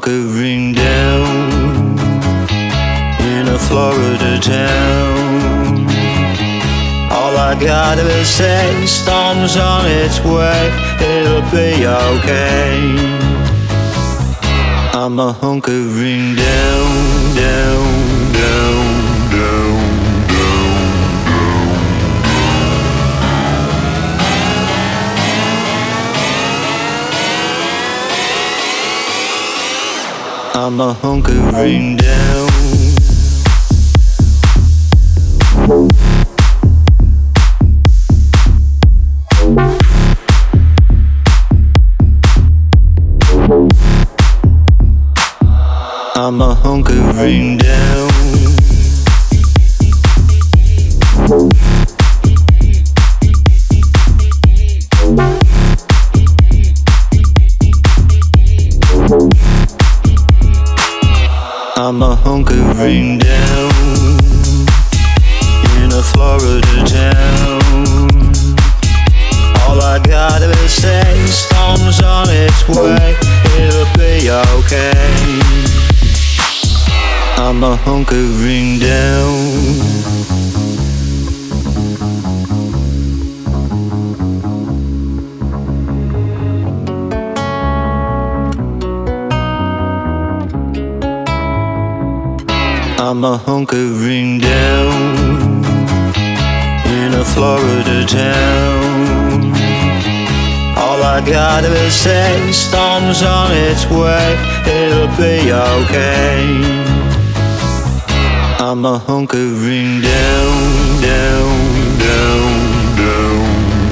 que I'm a hunkering down. hunkering down, down, down, down,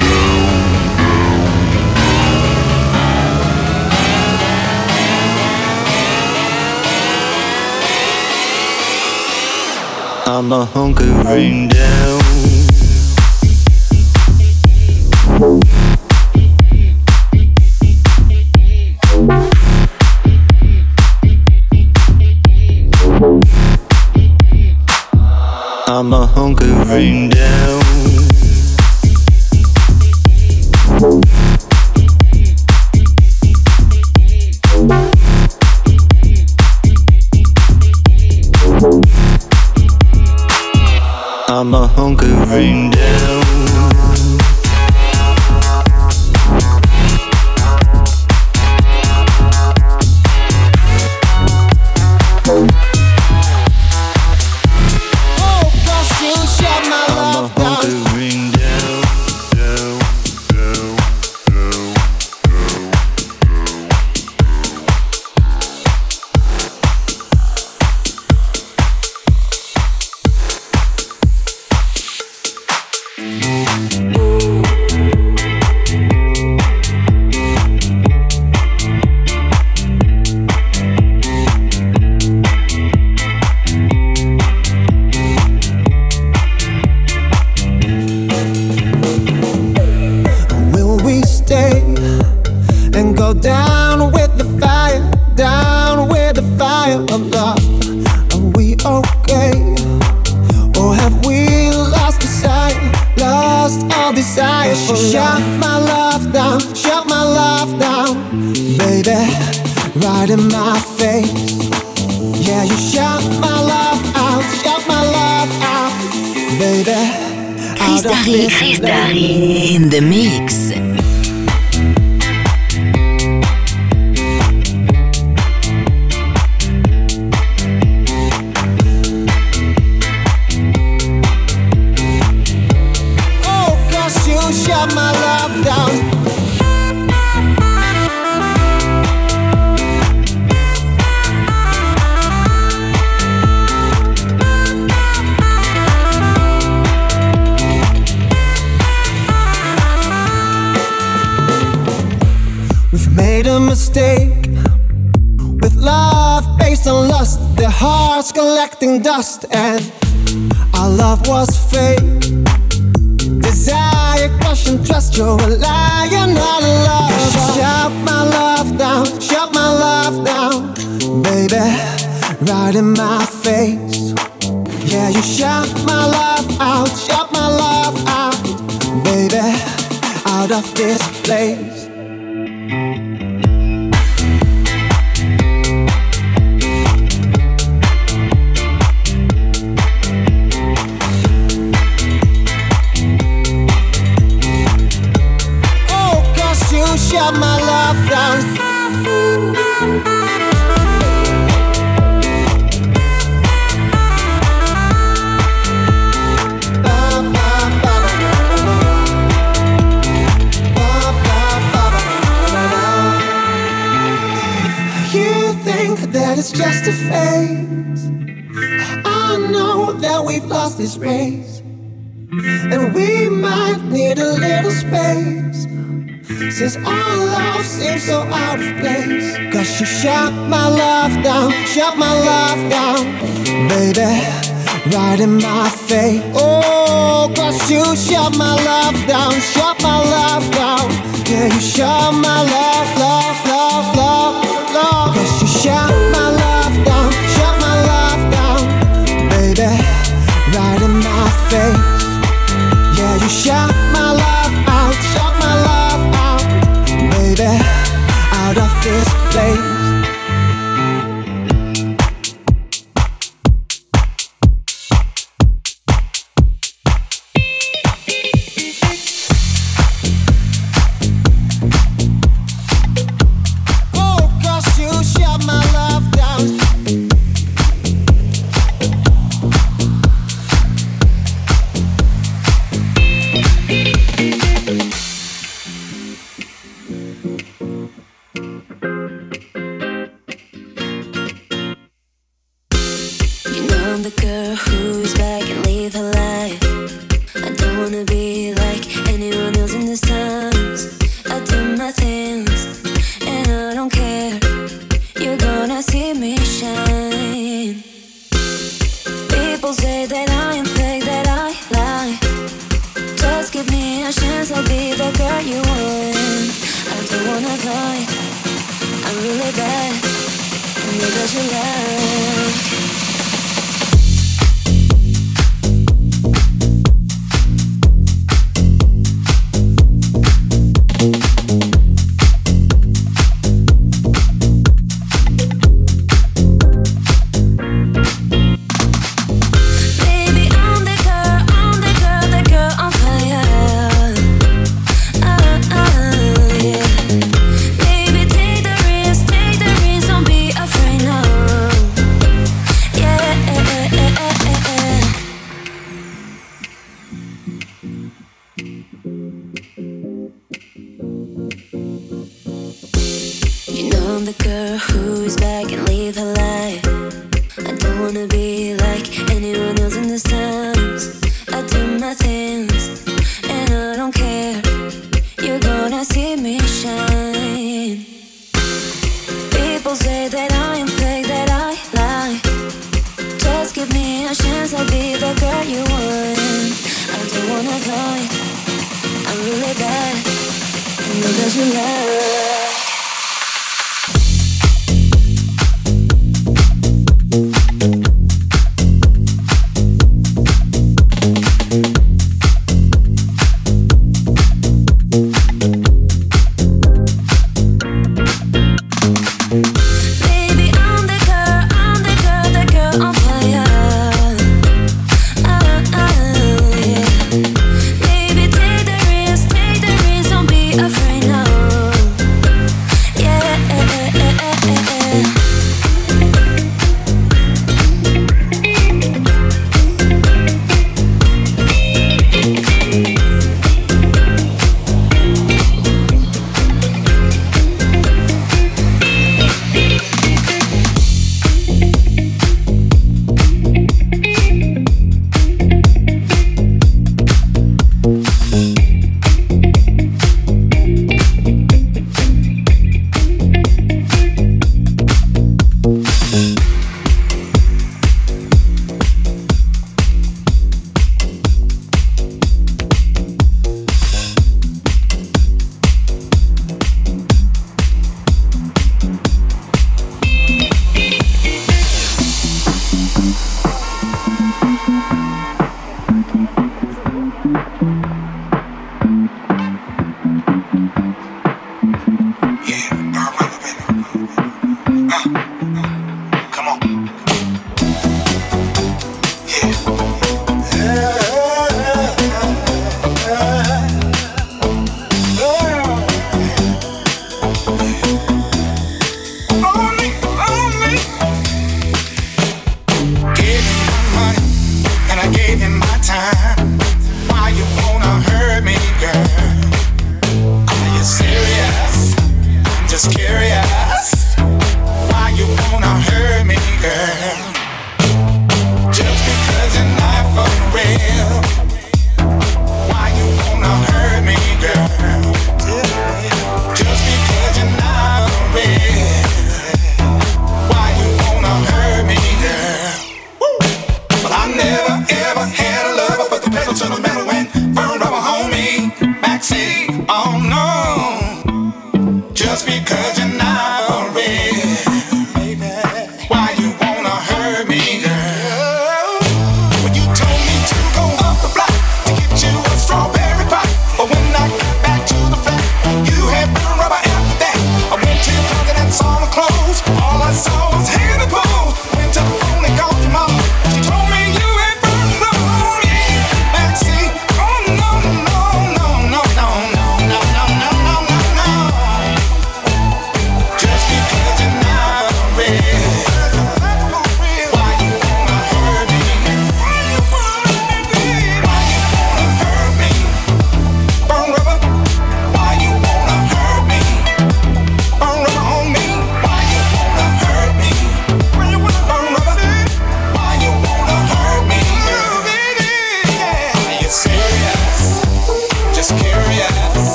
down, down. I'm a hunkering down. I'm a hungering chased and lost, their hearts collecting dust, and our love was fake. Desire, crush, trust, you're a lion, not a lover. Shut my love down, shut my love down, baby, right in my face. Yeah, you shut my love out, shut my love out, baby, out of this place. ground. that it's just a phase. I know that we've lost this race, and we might need a little space. Since our love seems so out of place. Cause you shut my love down, shut my love down. Baby, right in my face. Oh, cause you shut my love down, shut my love down. Yeah, you shut my love, love, love, love, love. Cause you shut my love down, shut my love down. Baby, right in my face. Yeah, you shut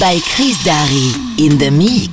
by Chris Darry in the mix.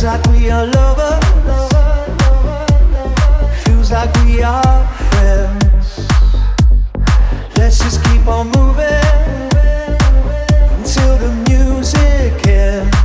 Feels like we are lovers. Feels like we are friends. Let's just keep on moving until the music ends.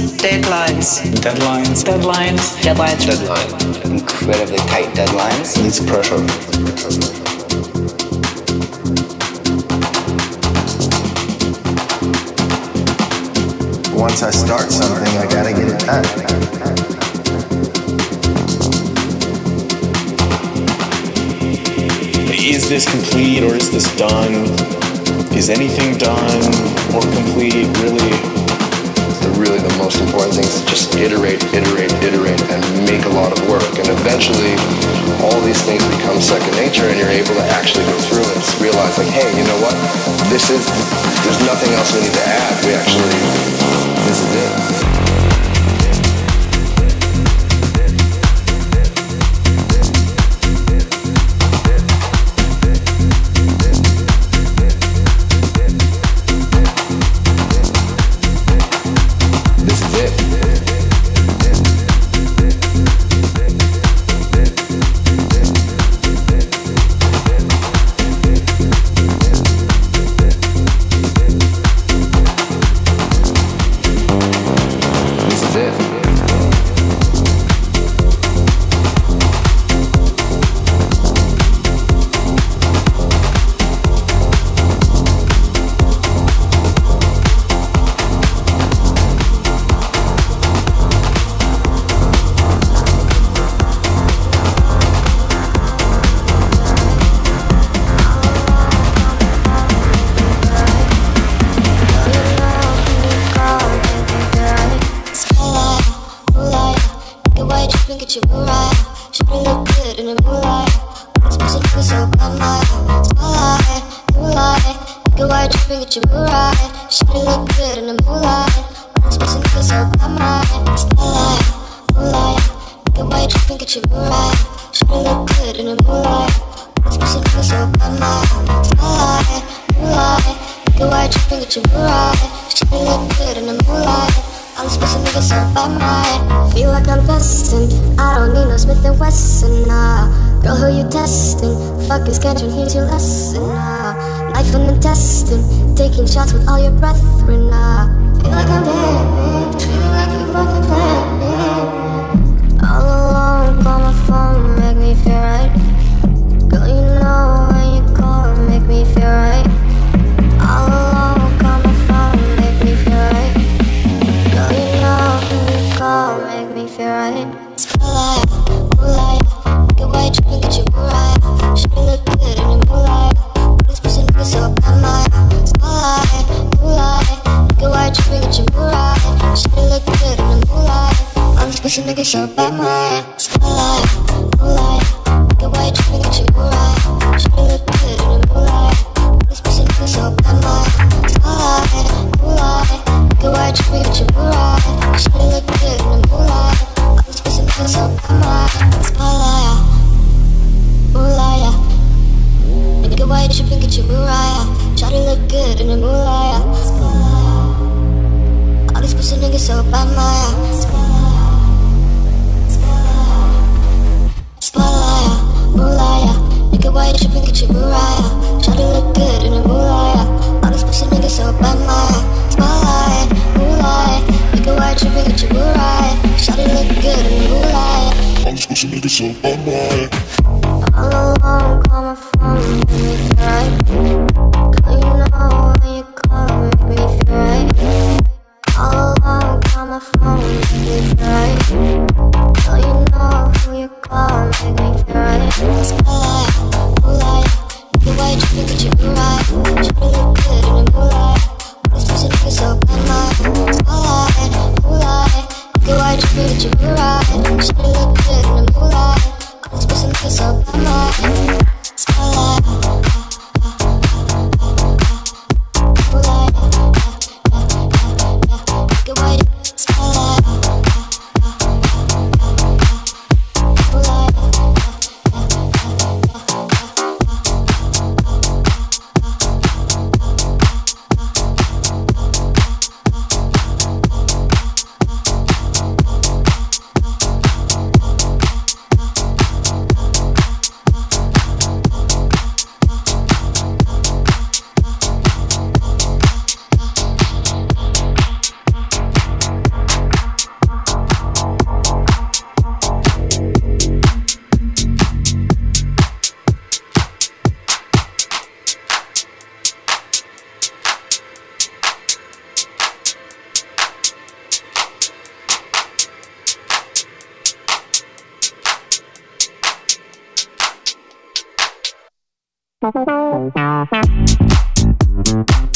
Deadlines. Deadlines. Deadlines. Deadlines. Deadlines. Incredibly tight deadlines. It's pressure. Once I start something, I gotta get it done. Is this complete or is this done? Is anything done or complete? Really? Really the most important thing is just iterate, iterate, iterate, and make a lot of work. And eventually, all these things become second nature, and you're able to actually go through and realize, like, hey, you know what? This is. There's nothing else we need to add. We actually. This is it. Thank you.